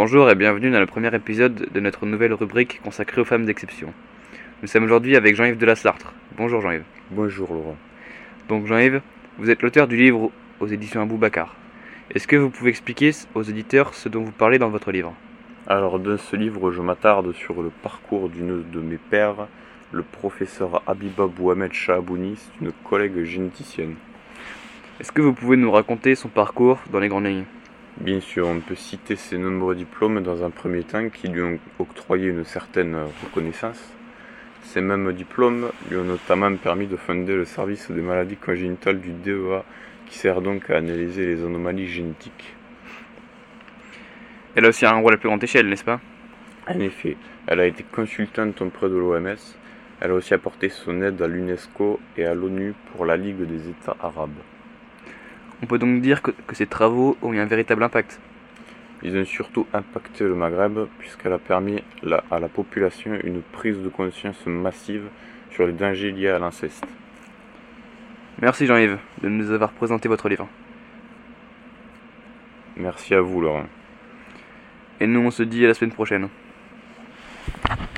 Bonjour et bienvenue dans le premier épisode de notre nouvelle rubrique consacrée aux femmes d'exception. Nous sommes aujourd'hui avec Jean-Yves de la Sartre. Bonjour Jean-Yves. Bonjour Laurent. Donc Jean-Yves, vous êtes l'auteur du livre aux éditions Abou Bakar. Est-ce que vous pouvez expliquer aux éditeurs ce dont vous parlez dans votre livre? Alors dans ce livre, je m'attarde sur le parcours d'une de mes pères, le professeur Habiba Bouhamed Shahabouni, c'est une collègue généticienne. Est-ce que vous pouvez nous raconter son parcours dans les grandes lignes? Bien sûr, on peut citer ses nombreux diplômes dans un premier temps qui lui ont octroyé une certaine reconnaissance. Ces mêmes diplômes lui ont notamment permis de fonder le service des maladies congénitales du DEA qui sert donc à analyser les anomalies génétiques. Elle a aussi un rôle à plus grande échelle, n'est-ce pas? En effet, elle a été consultante auprès de l'OMS. Elle a aussi apporté son aide à l'UNESCO et à l'ONU pour la Ligue des États arabes. On peut donc dire que, que ces travaux ont eu un véritable impact. Ils ont surtout impacté le Maghreb puisqu'elle a permis la- à la population une prise de conscience massive sur les dangers liés à l'inceste. Merci Jean-Yves de nous avoir présenté votre livre. Merci à vous Laurent. Et nous on se dit à la semaine prochaine.